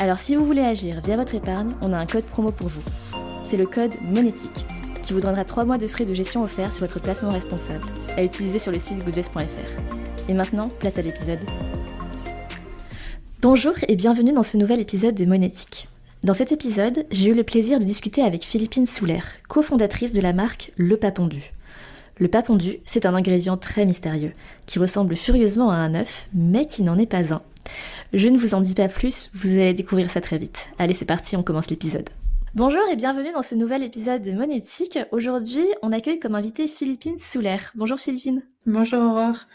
Alors si vous voulez agir via votre épargne, on a un code promo pour vous. C'est le code monétique qui vous donnera 3 mois de frais de gestion offerts sur votre placement responsable à utiliser sur le site goodvest.fr. Et maintenant, place à l'épisode. Bonjour et bienvenue dans ce nouvel épisode de Monétique. Dans cet épisode, j'ai eu le plaisir de discuter avec Philippine Souler, cofondatrice de la marque Le Papondu. Le papondu, c'est un ingrédient très mystérieux, qui ressemble furieusement à un œuf, mais qui n'en est pas un. Je ne vous en dis pas plus, vous allez découvrir ça très vite. Allez, c'est parti, on commence l'épisode. Bonjour et bienvenue dans ce nouvel épisode de Monétique. Aujourd'hui, on accueille comme invité Philippine Souler. Bonjour Philippine. Bonjour Aurore.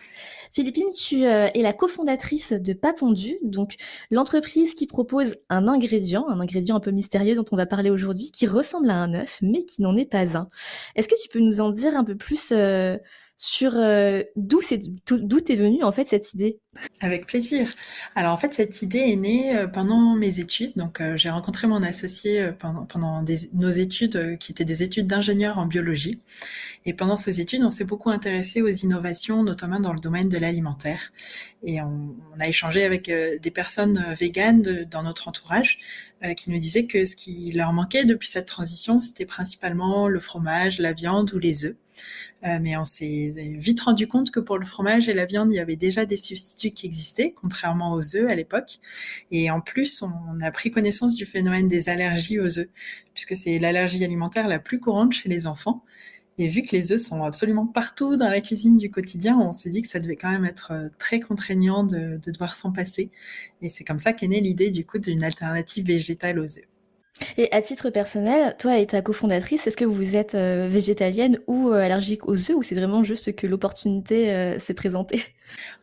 Philippine, tu euh, es la cofondatrice de Papondu, donc l'entreprise qui propose un ingrédient, un ingrédient un peu mystérieux dont on va parler aujourd'hui, qui ressemble à un œuf, mais qui n'en est pas un. Est-ce que tu peux nous en dire un peu plus euh, sur euh, d'où c'est d'où est venue en fait cette idée? Avec plaisir. Alors en fait cette idée est née euh, pendant mes études. Donc euh, j'ai rencontré mon associé pendant pendant des, nos études qui étaient des études d'ingénieur en biologie. Et pendant ces études, on s'est beaucoup intéressé aux innovations, notamment dans le domaine de l'alimentaire. Et on, on, a échangé avec des personnes véganes dans notre entourage qui nous disaient que ce qui leur manquait depuis cette transition, c'était principalement le fromage, la viande ou les œufs. Euh, mais on s'est vite rendu compte que pour le fromage et la viande, il y avait déjà des substituts qui existaient, contrairement aux œufs à l'époque. Et en plus, on a pris connaissance du phénomène des allergies aux œufs, puisque c'est l'allergie alimentaire la plus courante chez les enfants. Et vu que les œufs sont absolument partout dans la cuisine du quotidien, on s'est dit que ça devait quand même être euh, très contraignant de, de devoir s'en passer. Et c'est comme ça qu'est née l'idée du coup d'une alternative végétale aux œufs. Et à titre personnel, toi et ta cofondatrice, est-ce que vous êtes euh, végétalienne ou euh, allergique aux œufs ou c'est vraiment juste que l'opportunité euh, s'est présentée?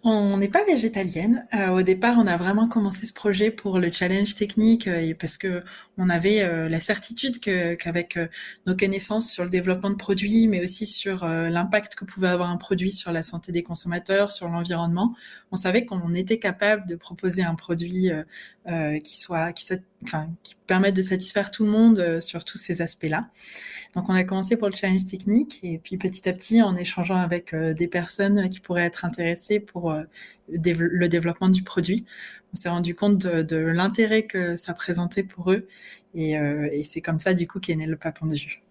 On n'est pas végétalienne. au départ, on a vraiment commencé ce projet pour le challenge technique et parce que on avait la certitude qu'avec nos connaissances sur le développement de produits, mais aussi sur l'impact que pouvait avoir un produit sur la santé des consommateurs, sur l'environnement, on savait qu'on était capable de proposer un produit qui soit qui permette de satisfaire tout le monde sur tous ces aspects-là. Donc, on a commencé pour le challenge technique et puis petit à petit, en échangeant avec des personnes qui pourraient être intéressées pour le développement du produit, on s'est rendu compte de, l'intérêt que ça présentait pour eux et, et c'est comme ça du coup qu'est né le papondu.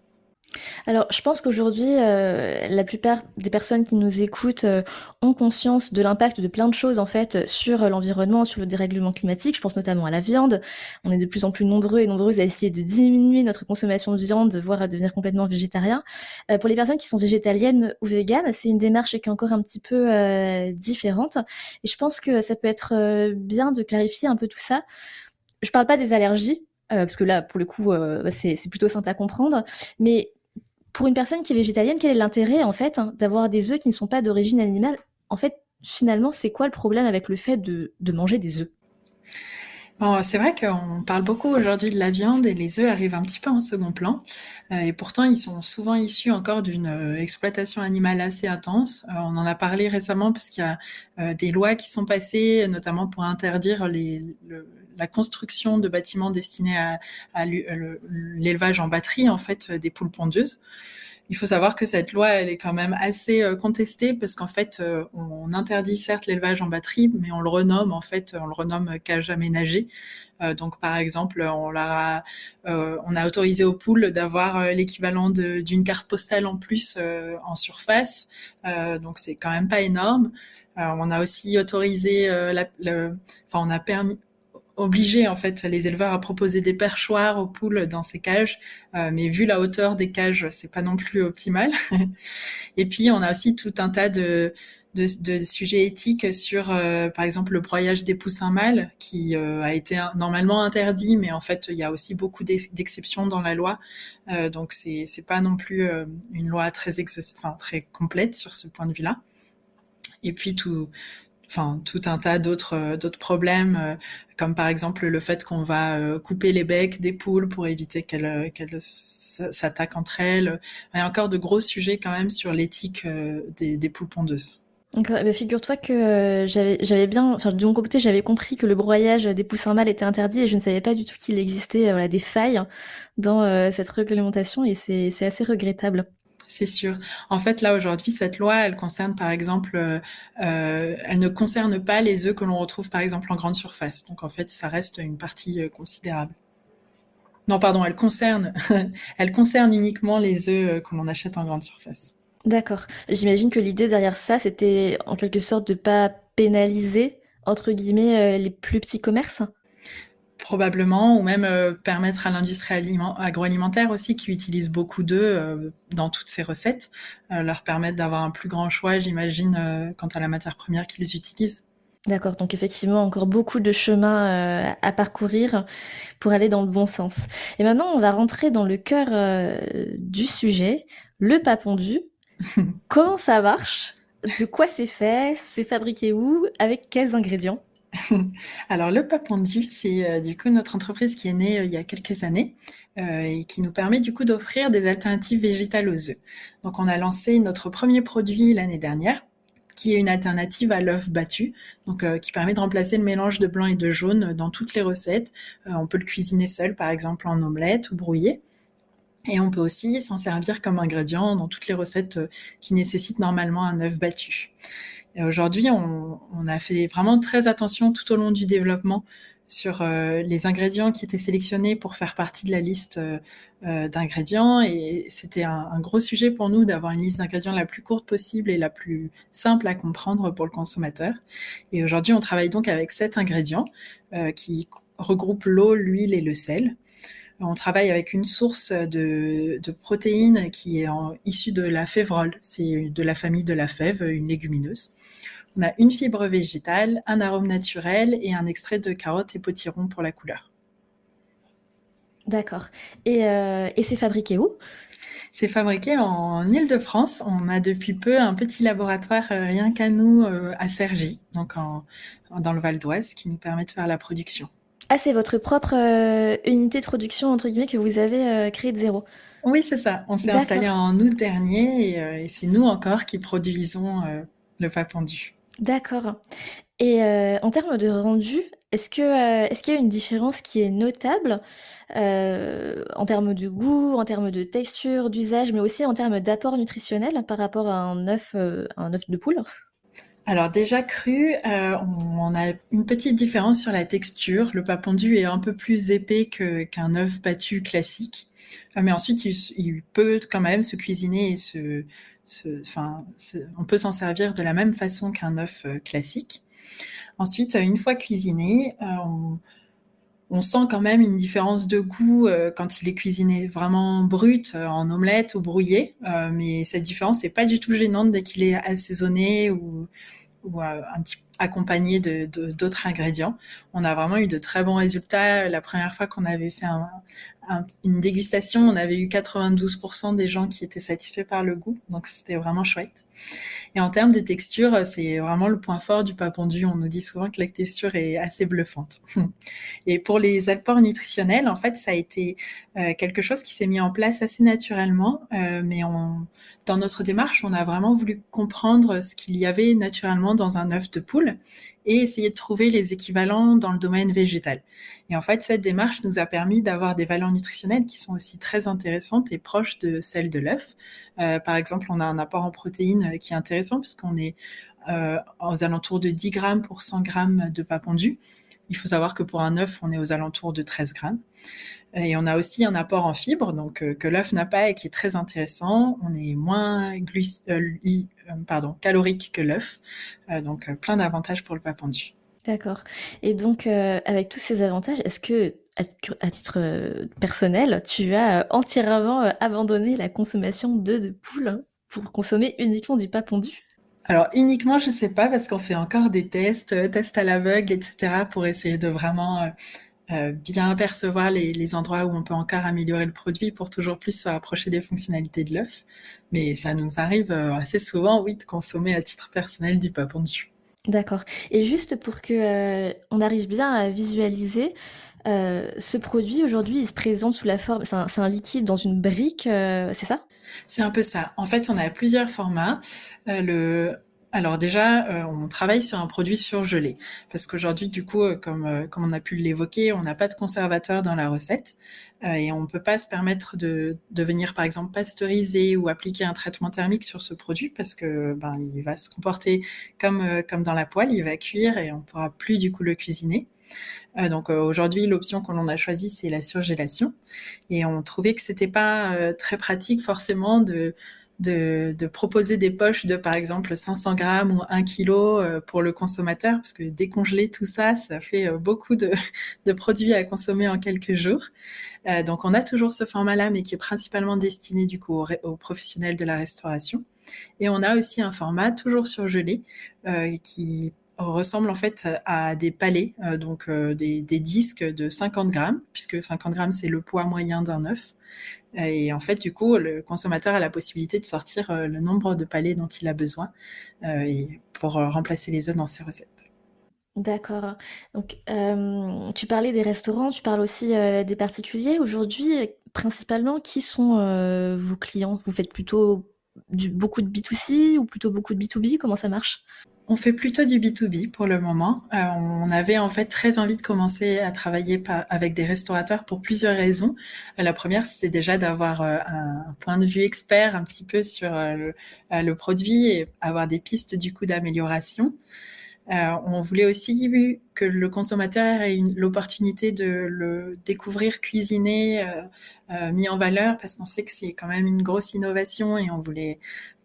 Alors, je pense qu'aujourd'hui, euh, la plupart des personnes qui nous écoutent euh, ont conscience de l'impact de plein de choses en fait sur l'environnement, sur le dérèglement climatique. Je pense notamment à la viande. On est de plus en plus nombreux et nombreuses à essayer de diminuer notre consommation de viande, voire à devenir complètement végétarien. Euh, pour les personnes qui sont végétaliennes ou véganes, c'est une démarche qui est encore un petit peu différente. Et je pense que ça peut être bien de clarifier un peu tout ça. Je parle pas des allergies, parce que là, pour le coup, c'est plutôt simple à comprendre. Mais pour une personne qui est végétalienne, quel est l'intérêt en fait hein, d'avoir des œufs qui ne sont pas d'origine animale? En fait, finalement, c'est quoi le problème avec le fait de, manger des œufs? C'est vrai qu'on parle beaucoup aujourd'hui de la viande et les œufs arrivent un petit peu en second plan. Euh, et pourtant, ils sont souvent issus encore d'une euh, exploitation animale assez intense. Euh, on en a parlé récemment parce qu'il y a des lois qui sont passées, notamment pour interdire les, la construction de bâtiments destinés à, à l'élevage en batterie, en fait, des poules pondeuses. Il faut savoir que cette loi, elle est quand même assez euh, contestée parce qu'en fait, euh, on interdit certes l'élevage en batterie, mais on le renomme en fait, on le renomme cage aménagée. Euh, donc, par exemple, on, a, autorisé aux poules d'avoir l'équivalent d'une carte postale en plus en surface. donc, c'est quand même pas énorme. on a aussi autorisé, enfin, on a permis, obliger en fait les éleveurs à proposer des perchoirs aux poules dans ces cages, euh, mais vu la hauteur des cages, c'est pas non plus optimal. et puis on a aussi tout un tas de de, sujets éthiques sur, euh, par exemple, le broyage des poussins mâles, qui euh, a été normalement interdit, mais en fait, il y a aussi beaucoup d'exceptions dans la loi. donc, c'est c'est pas non plus une loi très enfin très complète sur ce point de vue-là. Et puis tout enfin tout un tas d'autres d'autres problèmes comme par exemple le fait qu'on va couper les becs des poules pour éviter qu'elles qu'elles s'attaquent entre elles. Il y a encore de gros sujets quand même sur l'éthique des, poules pondeuses. Eh ben, figure-toi que euh, j'avais, bien, enfin de mon côté, j'avais compris que le broyage des poussins mâles était interdit et je ne savais pas du tout qu'il existait euh, voilà, des failles dans euh, cette réglementation et c'est assez regrettable. C'est sûr. En fait, là aujourd'hui, cette loi, elle concerne par exemple, elle ne concerne pas les œufs que l'on retrouve par exemple en grande surface. Donc en fait, ça reste une partie considérable. Non, pardon, elle concerne, elle concerne uniquement les œufs que l'on achète en grande surface. D'accord. J'imagine que l'idée derrière ça, c'était en quelque sorte de pas pénaliser, entre guillemets, euh, les plus petits commerces Probablement, ou même euh, permettre à l'industrie agroalimentaire aussi, qui utilise beaucoup d'œufs euh, dans toutes ses recettes, leur permettre d'avoir un plus grand choix, j'imagine, quant à la matière première qu'ils utilisent. D'accord, donc effectivement encore beaucoup de chemin à parcourir pour aller dans le bon sens. Et maintenant, on va rentrer dans le cœur du sujet, le pas pondu. Comment ça marche? De quoi c'est fait? C'est fabriqué où? Avec quels ingrédients? alors le Papendu, c'est euh, du coup notre entreprise qui est née euh, il y a quelques années euh, et qui nous permet du coup d'offrir des alternatives végétales aux œufs. Donc on a lancé notre premier produit l'année dernière qui est une alternative à l'œuf battu, donc qui permet de remplacer le mélange de blanc et de jaune dans toutes les recettes. on peut le cuisiner seul, par exemple en omelette ou brouillé. Et on peut aussi s'en servir comme ingrédient dans toutes les recettes qui nécessitent normalement un œuf battu. Aujourd'hui, on, a fait vraiment très attention tout au long du développement sur euh, les ingrédients qui étaient sélectionnés pour faire partie de la liste euh, d'ingrédients. Et c'était un, un, gros sujet pour nous d'avoir une liste d'ingrédients la plus courte possible et la plus simple à comprendre pour le consommateur. Et aujourd'hui, on travaille donc avec sept ingrédients qui regroupent l'eau, l'huile et le sel. On travaille avec une source de, protéines qui est issue de la févrole. C'est de la famille de la fève, une légumineuse. On a une fibre végétale, un arôme naturel et un extrait de carotte et potiron pour la couleur. D'accord. Et, euh, c'est fabriqué où? C'est fabriqué en Île-de-France. On a depuis peu un petit laboratoire euh, rien qu'à nous euh, à Cergy, donc dans le Val d'Oise, qui nous permet de faire la production. Ah, c'est votre propre euh, unité de production, entre guillemets, que vous avez euh, créée de zéro Oui, c'est ça. On s'est installé en août dernier et, euh, c'est nous encore qui produisons le papendu. D'accord. Et en termes de rendu, est-ce que est-ce qu'il y a une différence qui est notable en termes de goût, en termes de texture, d'usage, mais aussi en termes d'apport nutritionnel par rapport à un œuf, un œuf de poule? Alors déjà cru, euh, on, a une petite différence sur la texture. Le papendu est un peu plus épais qu'un œuf battu classique, euh, mais ensuite il, peut quand même se cuisiner et se, enfin, on peut s'en servir de la même façon qu'un œuf euh, classique. Ensuite, une fois cuisiné, on, on sent quand même une différence de goût quand il est cuisiné vraiment brut en omelette ou brouillé, mais cette différence n'est pas du tout gênante dès qu'il est assaisonné ou, accompagné de d'autres ingrédients. On a vraiment eu de très bons résultats. La première fois qu'on avait fait un, une dégustation, on avait eu 92% des gens qui étaient satisfaits par le goût, donc c'était vraiment chouette. Et en termes de texture, c'est vraiment le point fort du papendu. On nous dit souvent que la texture est assez bluffante. Et pour les apports nutritionnels, en fait, ça a été euh, quelque chose qui s'est mis en place assez naturellement, euh, mais on, dans notre démarche, on a vraiment voulu comprendre ce qu'il y avait naturellement dans un œuf de poule et essayer de trouver les équivalents dans le domaine végétal. Et en fait, cette démarche nous a permis d'avoir des valeurs nutritionnelles qui sont aussi très intéressantes et proches de celles de l'œuf. Euh, par exemple, on a un apport en protéines qui est intéressant puisqu'on est euh, aux alentours de 10 grammes pour 100 grammes de pas pondu. Il faut savoir que pour un œuf, on est aux alentours de 13 grammes. Et on a aussi un apport en fibres, donc euh, que l'œuf n'a pas et qui est très intéressant. On est moins euh, pardon, calorique que l'œuf, euh, donc plein d'avantages pour le papendu. D'accord. Et donc, avec tous ces avantages, est-ce que, à, titre personnel, tu as entièrement abandonné la consommation d'œufs de poule pour consommer uniquement du papendu alors uniquement, je sais pas parce qu'on fait encore des tests, euh, tests à l'aveugle, etc. pour essayer de vraiment euh, euh, bien percevoir les, endroits où on peut encore améliorer le produit pour toujours plus se rapprocher des fonctionnalités de l'œuf. Mais ça nous arrive assez souvent, oui, de consommer à titre personnel du pain pondu. D'accord. Et juste pour que on arrive bien à visualiser, ce produit aujourd'hui, il se présente sous la forme, c'est un, un liquide dans une brique, c'est ça? C'est un peu ça. En fait, on a plusieurs formats. le alors déjà, euh, on travaille sur un produit surgelé parce qu'aujourd'hui, du coup, euh, comme euh, comme on a pu l'évoquer, on n'a pas de conservateur dans la recette et on ne peut pas se permettre de, de venir, par exemple, pasteuriser ou appliquer un traitement thermique sur ce produit parce que ben il va se comporter comme comme dans la poêle, il va cuire et on pourra plus du coup le cuisiner. donc aujourd'hui, l'option que l'on a choisie, c'est la surgélation. Et on trouvait que c'était pas très pratique forcément de de, proposer des poches de par exemple 500 grammes ou 1 kilo euh, pour le consommateur, parce que décongeler tout ça, ça fait euh, beaucoup de, produits à consommer en quelques jours. Euh, donc on a toujours ce format-là, mais qui est principalement destiné du coup aux, professionnels de la restauration. Et on a aussi un format toujours surgelé qui ressemble en fait à des palets, donc des, des, disques de 50 grammes, puisque 50 grammes c'est le poids moyen d'un œuf. Et en fait, du coup, le consommateur a la possibilité de sortir euh, le nombre de palets dont il a besoin euh, pour euh, remplacer les œufs dans ses recettes. D'accord. Donc, tu parlais des restaurants, tu parles aussi des particuliers. Aujourd'hui, principalement, qui sont vos clients? Vous faites plutôt beaucoup de B2C ou plutôt beaucoup de B2B Comment ça marche? On fait plutôt du B2B pour le moment. Euh, on avait en fait très envie de commencer à travailler avec des restaurateurs pour plusieurs raisons. Euh, la première, c'est déjà d'avoir euh, un point de vue expert un petit peu sur le, produit et avoir des pistes du coup d'amélioration. on voulait aussi que le consommateur ait l'opportunité de le découvrir cuisiner, mis en valeur, parce qu'on sait que c'est quand même une grosse innovation et on voulait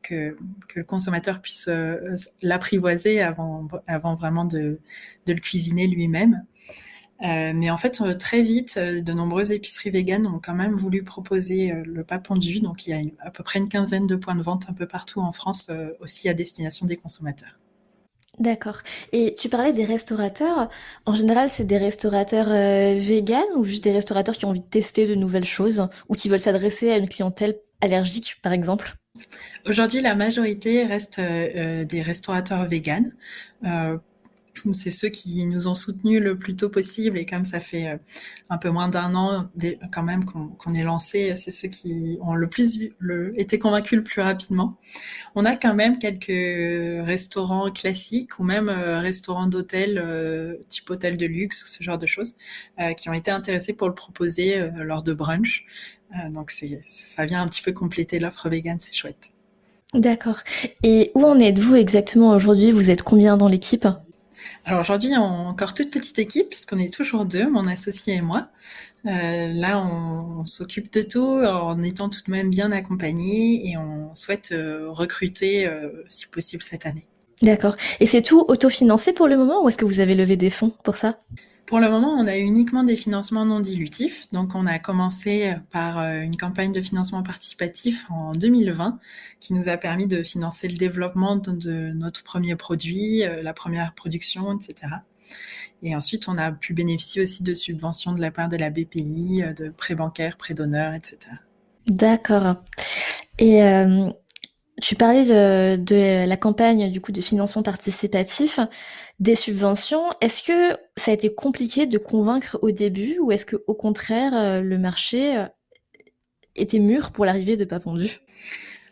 que, le consommateur puisse euh, l'apprivoiser avant, vraiment de, le cuisiner lui-même. Euh, mais en fait, euh, très vite, de nombreuses épiceries véganes ont quand même voulu proposer le pas pondu. Donc, il y a à peu près une quinzaine de points de vente un peu partout en France, aussi à destination des consommateurs. D'accord. Et tu parlais des restaurateurs. En général, c'est des restaurateurs véganes ou juste des restaurateurs qui ont envie de tester de nouvelles choses ou qui veulent s'adresser à une clientèle allergique, par exemple? Aujourd'hui, la majorité reste euh, euh, des restaurateurs véganes. C'est ceux qui nous ont soutenus le plus tôt possible et comme ça fait euh, un peu moins d'un an quand même qu'on est lancé, c'est ceux qui ont le plus été convaincus le plus rapidement. On a quand même quelques restaurants classiques ou même euh, restaurants d'hôtel euh, type hôtel de luxe ce genre de choses qui ont été intéressés pour le proposer lors de brunch. donc ça vient un petit peu compléter l'offre vegan, c'est chouette. D'accord. Et où en êtes-vous exactement aujourd'hui? Vous êtes combien dans l'équipe? Alors aujourd'hui, on encore toute petite équipe puisqu'on est toujours deux, mon associé et moi. Euh, là, on, s'occupe de tout en étant tout de même bien accompagnés et on souhaite euh, recruter euh, si possible cette année. D'accord. Et c'est tout autofinancé pour le moment ou est-ce que vous avez levé des fonds pour ça? Pour le moment, on a uniquement des financements non dilutifs. Donc, on a commencé par euh, une campagne de financement participatif en 2020 qui nous a permis de financer le développement de, notre premier produit, euh, la première production, etc. Et ensuite, on a pu bénéficier aussi de subventions de la part de la BPI, euh, de prêts bancaires, prêts d'honneur, etc. D'accord. Et tu parlais de, la campagne du coup de financement participatif, des subventions. Est-ce que ça a été compliqué de convaincre au début ou est-ce que au contraire euh, le marché euh, était mûr pour l'arrivée de Papondu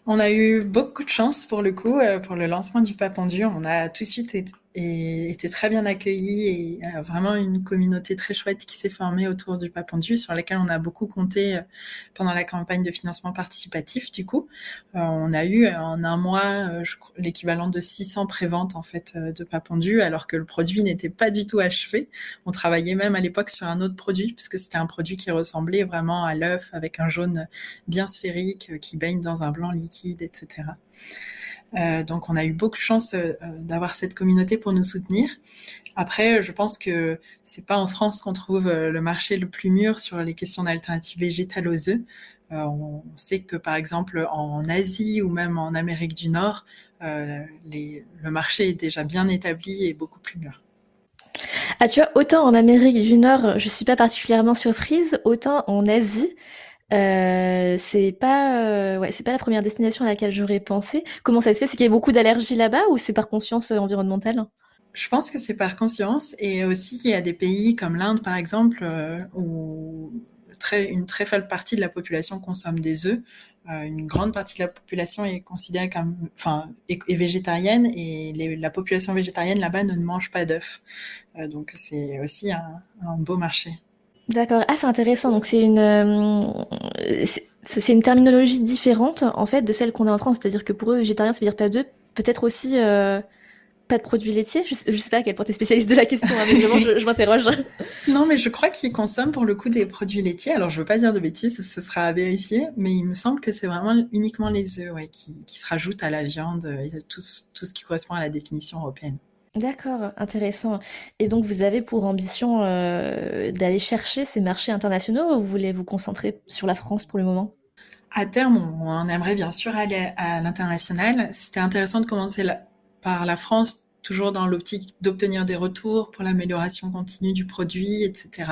On a eu beaucoup de chance pour le coup euh, pour le lancement du Papondu. On a tout de suite été et était très bien accueilli et euh, vraiment une communauté très chouette qui s'est formée autour du Papendu sur laquelle on a beaucoup compté euh, pendant la campagne de financement participatif du coup. Euh, on a eu en un mois l'équivalent de 600 préventes en fait de Papendu alors que le produit n'était pas du tout achevé. On travaillait même à l'époque sur un autre produit puisque c'était un produit qui ressemblait vraiment à l'œuf avec un jaune bien sphérique qui baigne dans un blanc liquide etc euh, donc on a eu beaucoup de chance euh, d'avoir cette communauté pour nous soutenir. Après, je pense que c'est pas en France qu'on trouve euh, le marché le plus mûr sur les questions d'alternatives végétales aux œufs. on sait que par exemple en Asie ou même en Amérique du Nord, le marché est déjà bien établi et beaucoup plus mûr. Ah, tu vois, autant en Amérique du Nord, je suis pas particulièrement surprise, autant en Asie, euh, c'est pas, euh, ouais, c'est pas la première destination à laquelle j'aurais pensé. Comment ça se fait? C'est qu'il y a beaucoup d'allergies là-bas ou c'est par conscience euh, environnementale? je pense que c'est par conscience et aussi il y a des pays comme l'Inde par exemple où une très faible partie de la population consomme des œufs. Une grande partie de la population est considérée comme, enfin, est, végétarienne et la population végétarienne là-bas ne mange pas d'œufs. Donc c'est aussi un, beau marché. D'accord. Ah, c'est intéressant. Donc c'est une, c'est une terminologie différente en fait de celle qu'on a en France. C'est-à-dire que pour eux, végétarien, ça veut dire pas d'œufs. Peut-être aussi pas de produits laitiers je, ne sais pas à quel point tu es spécialiste de la question, hein, mais vraiment, je, m'interroge. Non, mais je crois qu'ils consomment pour le coup des produits laitiers. Alors, je veux pas dire de bêtises, ce sera à vérifier, mais il me semble que c'est vraiment uniquement les œufs qui, se rajoutent à la viande et tout, tout ce qui correspond à la définition européenne. D'accord, intéressant. Et donc, vous avez pour ambition euh, d'aller chercher ces marchés internationaux ou vous voulez vous concentrer sur la France pour le moment? À terme, on, aimerait bien sûr aller à l'international. C'était intéressant de commencer par la France, toujours dans l'optique d'obtenir des retours pour l'amélioration continue du produit, etc.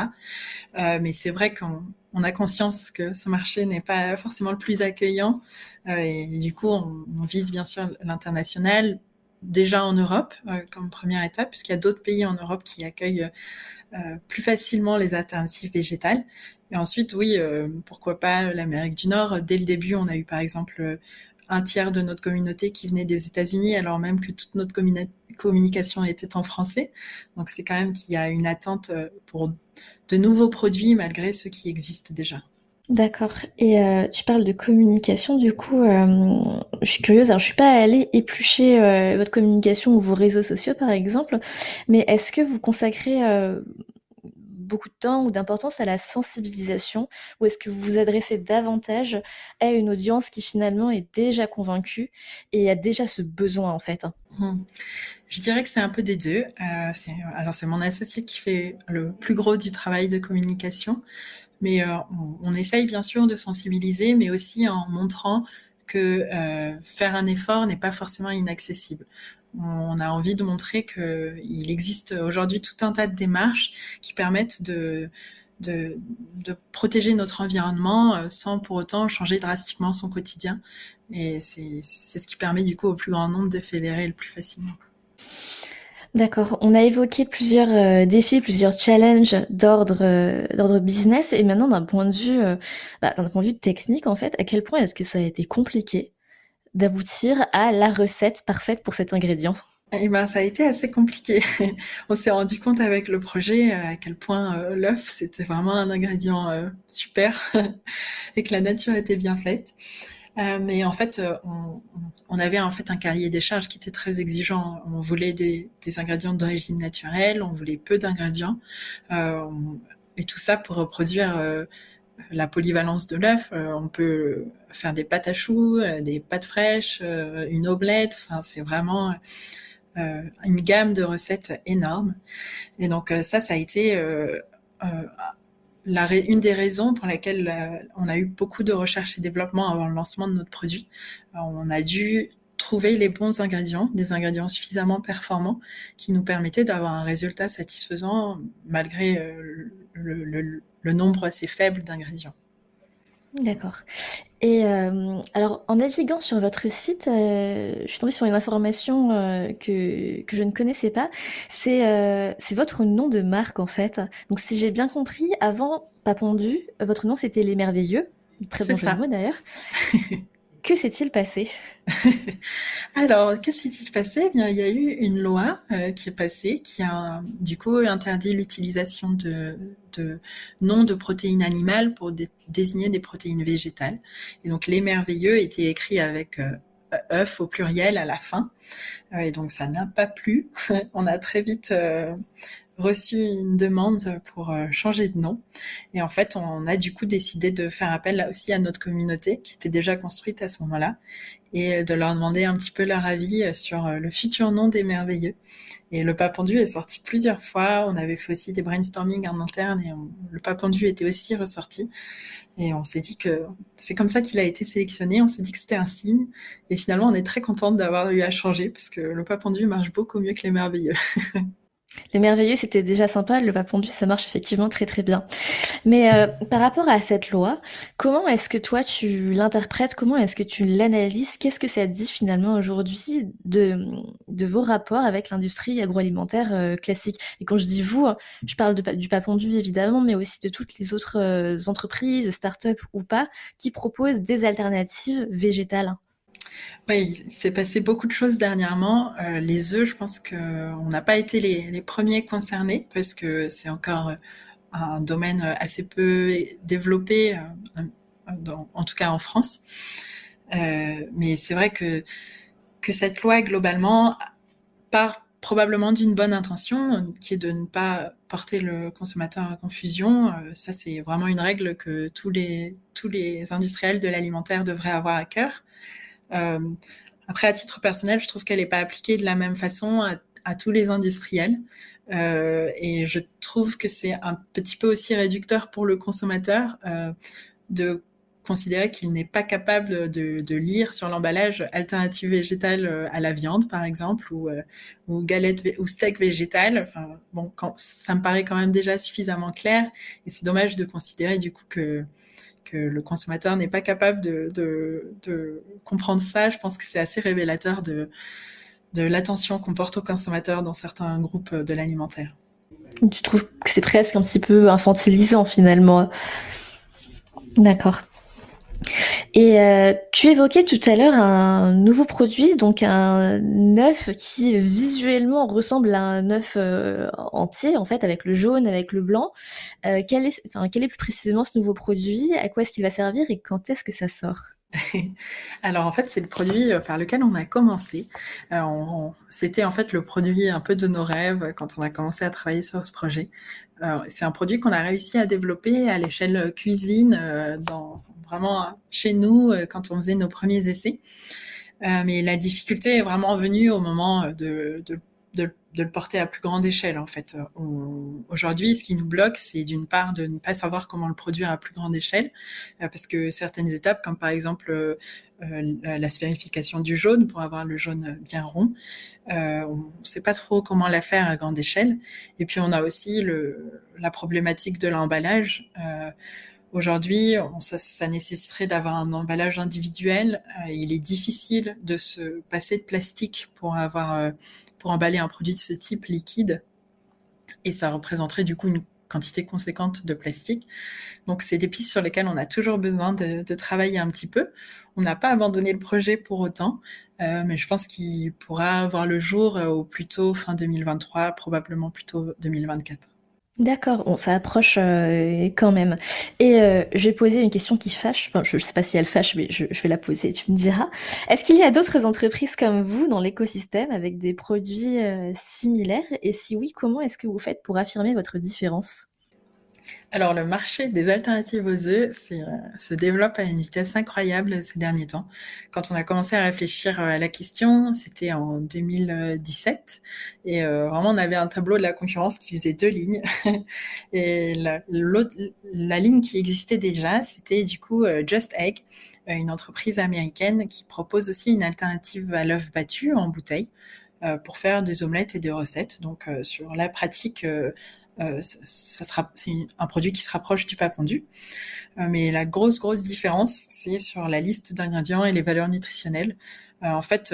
Euh, mais c'est vrai qu'on a conscience que ce marché n'est pas forcément le plus accueillant. Euh, et du coup, on, vise bien sûr l'international, déjà en Europe euh, comme première étape, puisqu'il y a d'autres pays en Europe qui accueillent plus facilement les alternatives végétales. Et ensuite, oui, pourquoi pas l'Amérique du Nord. Dès le début, on a eu par exemple un tiers de notre communauté qui venait des États-Unis, alors même que toute notre communication était en français. Donc c'est quand même qu'il y a une attente euh, pour de nouveaux produits malgré ceux qui existent déjà. D'accord. Et euh, tu parles de communication, du coup, euh, je suis curieuse. Alors, je suis pas allée éplucher votre communication ou vos réseaux sociaux, par exemple, mais est-ce que vous consacrez beaucoup de temps ou d'importance à la sensibilisation ou est-ce que vous vous adressez davantage à une audience qui finalement est déjà convaincue et a déjà ce besoin en fait? Mmh. Je dirais que c'est un peu des deux. Euh, alors c'est mon associé qui fait le plus gros du travail de communication, mais euh, on, essaye bien sûr de sensibiliser, mais aussi en montrant que euh, faire un effort n'est pas forcément inaccessible on a envie de montrer qu'il existe aujourd'hui tout un tas de démarches qui permettent de, de, protéger notre environnement euh, sans pour autant changer drastiquement son quotidien. Et c'est ce qui permet du coup au plus grand nombre de fédérer le plus facilement. D'accord. On a évoqué plusieurs euh, défis, plusieurs challenges d'ordre euh, d'ordre business, et maintenant d'un point de vue, bah, d'un point de vue technique en fait, à quel point est-ce que ça a été compliqué d'aboutir à la recette parfaite pour cet ingrédient? Eh ben, ça a été assez compliqué. On s'est rendu compte avec le projet euh, à quel point euh, l'œuf, c'était vraiment un ingrédient euh, super et que la nature était bien faite. Mais en fait, on, avait en fait un cahier des charges qui était très exigeant. On voulait des, des ingrédients d'origine naturelle, on voulait peu d'ingrédients, et tout ça pour reproduire la polyvalence de l'œuf. Euh, on peut faire des pâtes à choux, euh, des pâtes fraîches, euh, une omelette. Enfin, c'est vraiment une gamme de recettes énorme. Et donc ça, ça a été une des raisons pour lesquelles on a eu beaucoup de recherche et développement avant le lancement de notre produit. on a dû trouver les bons ingrédients, des ingrédients suffisamment performants qui nous permettaient d'avoir un résultat satisfaisant malgré le, le nombre assez faible d'ingrédients. D'accord. Et euh, alors, en naviguant sur votre site, euh, je suis tombée sur une information euh, que, que je ne connaissais pas. C'est c'est votre nom de marque, en fait. Donc, si j'ai bien compris, avant Papondu, votre nom, c'était Les Merveilleux. Très bon jeu de mots, d'ailleurs. Que s'est-il passé? Alors, que s'est-il passé? Eh bien, il y a eu une loi euh, qui est passée qui a du coup interdit l'utilisation de, noms de protéines animales pour désigner des protéines végétales. Et donc, les merveilleux étaient écrits avec euh, œuf au pluriel à la fin. Euh, et donc, ça n'a pas plu. On a très vite reçu une demande pour euh, changer de nom. Et en fait, on a du coup décidé de faire appel aussi à notre communauté qui était déjà construite à ce moment-là et de leur demander un petit peu leur avis euh, sur euh, le futur nom des merveilleux. Et le papendu est sorti plusieurs fois. On avait fait aussi des brainstorming en interne et le papendu était aussi ressorti. Et on s'est dit que c'est comme ça qu'il a été sélectionné. On s'est dit que c'était un signe. Et finalement, on est très contente d'avoir eu à changer parce que le papendu marche beaucoup mieux que les merveilleux. Les merveilleux, c'était déjà sympa. Le pas pondu, ça marche effectivement très très bien. Mais euh, par rapport à cette loi, comment est-ce que toi tu l'interprètes? Comment est-ce que tu l'analyses? Qu'est-ce que ça dit finalement aujourd'hui de, de vos rapports avec l'industrie agroalimentaire euh, classique? Et quand je dis vous, hein, je parle du pas pondu évidemment, mais aussi de toutes les autres euh, entreprises, start-up ou pas, qui proposent des alternatives végétales. Oui, il s'est passé beaucoup de choses dernièrement. Euh, les œufs, je pense qu'on n'a pas été les, premiers concernés parce que c'est encore euh, un domaine assez peu développé, euh, en tout cas en France. mais c'est vrai que, cette loi, globalement, part probablement d'une bonne intention, qui est de ne pas porter le consommateur à confusion. ça, c'est vraiment une règle que tous les industriels de l'alimentaire devraient avoir à cœur. Euh, après, à titre personnel, je trouve qu'elle n'est pas appliquée de la même façon à, tous les industriels. Euh, et je trouve que c'est un petit peu aussi réducteur pour le consommateur euh, de considérer qu'il n'est pas capable de, lire sur l'emballage alternative végétale à la viande, par exemple, ou, ou galette ou steak végétal. Enfin, bon, ça me paraît quand même déjà suffisamment clair, et c'est dommage de considérer du coup que le consommateur n'est pas capable de, comprendre ça, je pense que c'est assez révélateur de, de l'attention qu'on porte aux consommateurs dans certains groupes de l'alimentaire. Tu trouves que c'est presque un petit peu infantilisant finalement D'accord. Et euh, tu évoquais tout à l'heure un nouveau produit, donc un œuf qui visuellement ressemble à un œuf euh, entier, en fait, avec le jaune, avec le blanc. Euh, quel, est, enfin, quel est plus précisément ce nouveau produit? À quoi est-ce qu'il va servir et quand est-ce que ça sort? Alors en fait, c'est le produit par lequel on a commencé. C'était en fait le produit un peu de nos rêves quand on a commencé à travailler sur ce projet. C'est un produit qu'on a réussi à développer à l'échelle cuisine dans, vraiment chez nous euh, quand on faisait nos premiers essais. Euh, mais la difficulté est vraiment venue au moment de, de, de, le porter à plus grande échelle en fait. Aujourd'hui, ce qui nous bloque, c'est d'une part de ne pas savoir comment le produire à plus grande échelle, euh, parce que certaines étapes, comme par exemple la, sphérification du jaune pour avoir le jaune bien rond, on ne sait pas trop comment la faire à grande échelle. Et puis on a aussi le, la problématique de l'emballage. Aujourd'hui, ça, nécessiterait d'avoir un emballage individuel. Euh, il est difficile de se passer de plastique pour avoir euh, pour emballer un produit de ce type liquide, et ça représenterait du coup une quantité conséquente de plastique. Donc, c'est des pistes sur lesquelles on a toujours besoin de, travailler un petit peu. On n'a pas abandonné le projet pour autant, euh, mais je pense qu'il pourra avoir le jour au plus tôt fin 2023, probablement plutôt 2024. D'accord, bon, ça approche euh, quand même. Et euh, je vais une question qui fâche. je ne sais pas si elle fâche, mais je, je vais la poser, tu me diras. Est-ce qu'il y a d'autres entreprises comme vous dans l'écosystème avec des produits euh, similaires? Et si oui, comment est-ce que vous faites pour affirmer votre différence? Alors, le marché des alternatives aux œufs euh, se développe à une vitesse incroyable ces derniers temps. Quand on a commencé à réfléchir euh, à la question, c'était en 2017. Et euh, vraiment, on avait un tableau de la concurrence qui faisait deux lignes. et la, ligne qui existait déjà, c'était du coup Just Egg, une entreprise américaine qui propose aussi une alternative à l'œuf battu en bouteille pour faire des omelettes et des recettes. Donc, sur la pratique ça sera, c'est un produit qui se rapproche du pas pondu. Euh, mais la grosse, grosse différence, c'est sur la liste d'ingrédients et les valeurs nutritionnelles. Euh, en fait,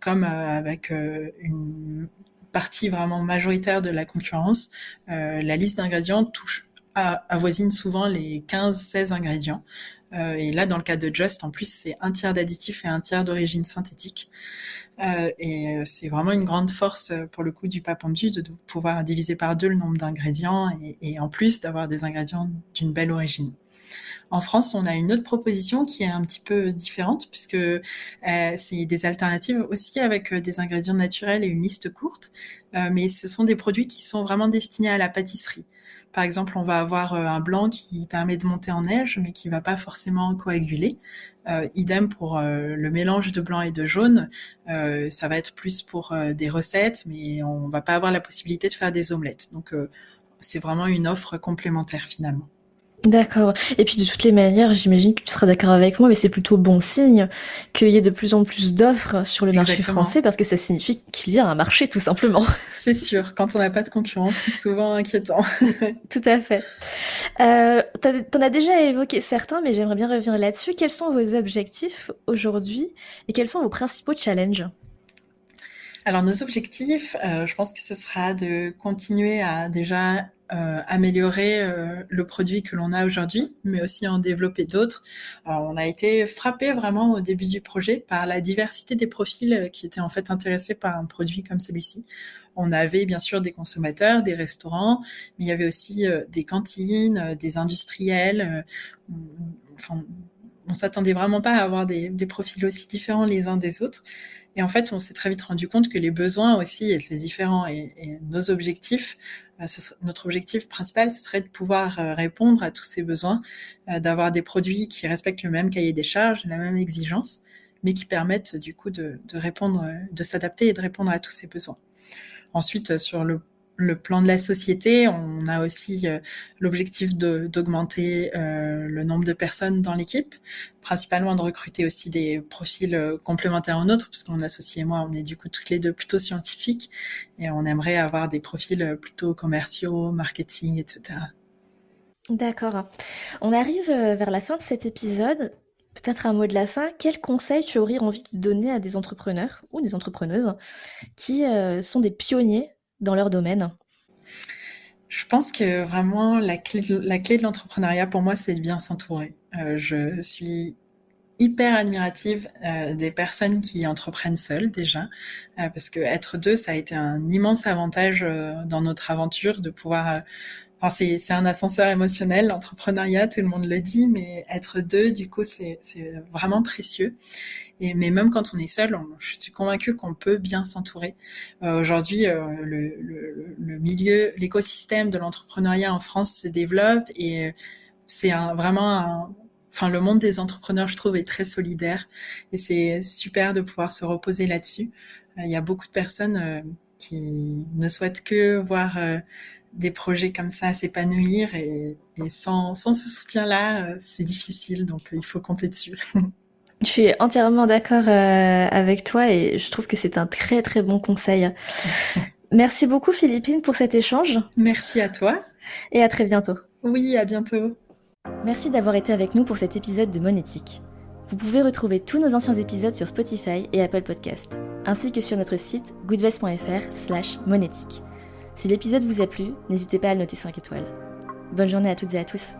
comme avec une partie vraiment majoritaire de la concurrence, la liste d'ingrédients touche avoisine souvent les 15-16 ingrédients. Euh, et là, dans le cas de Just, en plus, c'est un tiers d'additifs et un tiers d'origine synthétique. Euh, et euh, c'est vraiment une grande force pour le coup du papendu de, pouvoir diviser par deux le nombre d'ingrédients et, en plus d'avoir des ingrédients d'une belle origine. En France, on a une autre proposition qui est un petit peu différente puisque euh, c'est des alternatives aussi avec des ingrédients naturels et une liste courte, euh, mais ce sont des produits qui sont vraiment destinés à la pâtisserie. Par exemple, on va avoir euh, un blanc qui permet de monter en neige, mais qui va pas forcément coaguler. Euh, idem pour euh, le mélange de blanc et de jaune. ça va être plus pour des recettes, mais on va pas avoir la possibilité de faire des omelettes. Donc, c'est vraiment une offre complémentaire finalement. D'accord. Et puis de toutes les manières, j'imagine que tu seras d'accord avec moi, mais c'est plutôt bon signe qu'il y ait de plus en plus d'offres sur le marché français parce que ça signifie qu'il y a un marché tout simplement. C'est sûr, quand on n'a pas de concurrence, c'est souvent inquiétant. tout à fait. Euh, tu en as déjà évoqué certains, mais j'aimerais bien revenir là-dessus. Quels sont vos objectifs aujourd'hui et quels sont vos principaux challenges? Alors nos objectifs, euh, je pense que ce sera de continuer à déjà euh, améliorer euh, le produit que l'on a aujourd'hui, mais aussi en développer d'autres. on a été frappé vraiment au début du projet par la diversité des profils qui étaient en fait intéressés par un produit comme celui-ci. On avait bien sûr des consommateurs, des restaurants, mais il y avait aussi des cantines, des industriels. enfin, on s'attendait vraiment pas à avoir des profils aussi différents les uns des autres. Et en fait, on s'est très vite rendu compte que les besoins aussi étaient différents et, et nos objectifs, euh, notre objectif principal, ce serait de pouvoir euh, répondre à tous ces besoins, euh, d'avoir des produits qui respectent le même cahier des charges, la même exigence, mais qui permettent du coup de, de répondre, de s'adapter et de répondre à tous ces besoins. Ensuite, sur le le plan de la société, on a aussi euh, l'objectif d'augmenter euh, le nombre de personnes dans l'équipe, principalement de recruter aussi des profils euh, complémentaires aux nôtres, parce qu'on associé et moi, on est du coup toutes les deux plutôt scientifiques, et on aimerait avoir des profils plutôt commerciaux, marketing, etc. D'accord. On arrive vers la fin de cet épisode. Peut-être un mot de la fin. Quel conseil tu aurais envie de donner à des entrepreneurs ou des entrepreneuses qui sont des pionniers dans leur domaine Je pense que vraiment la clé de, l'entrepreneuriat pour moi, c'est de bien s'entourer. Euh, je suis hyper admirative euh, des personnes qui entreprennent seules déjà, euh, parce que être deux, ça a été un immense avantage dans notre aventure de pouvoir c'est un ascenseur émotionnel, l'entrepreneuriat, tout le monde le dit, mais être deux, du coup, c'est vraiment précieux. Et mais même quand on est seul, je suis convaincue qu'on peut bien s'entourer. Euh, aujourd'hui, euh, le, le, le, milieu, l'écosystème de l'entrepreneuriat en France se développe et c'est un, vraiment un, enfin le monde des entrepreneurs, je trouve, est très solidaire et c'est super de pouvoir se reposer là-dessus. Euh, il y a beaucoup de personnes qui ne souhaitent que voir des projets comme ça s'épanouir et, sans, sans, ce soutien-là, euh, c'est difficile, donc euh, il faut compter dessus. Je suis entièrement d'accord euh, avec toi et je trouve que c'est un très très bon conseil. Merci beaucoup Philippine pour cet échange. Merci à toi. Et à très bientôt. Oui, à bientôt. Merci d'avoir été avec nous pour cet épisode de Monétique. Vous pouvez retrouver tous nos anciens épisodes sur Spotify et Apple Podcast, ainsi que sur notre site goodvest.fr slash monétique. Si l'épisode vous a plu, n'hésitez pas à le noter 5 étoiles. Bonne journée à toutes et à tous.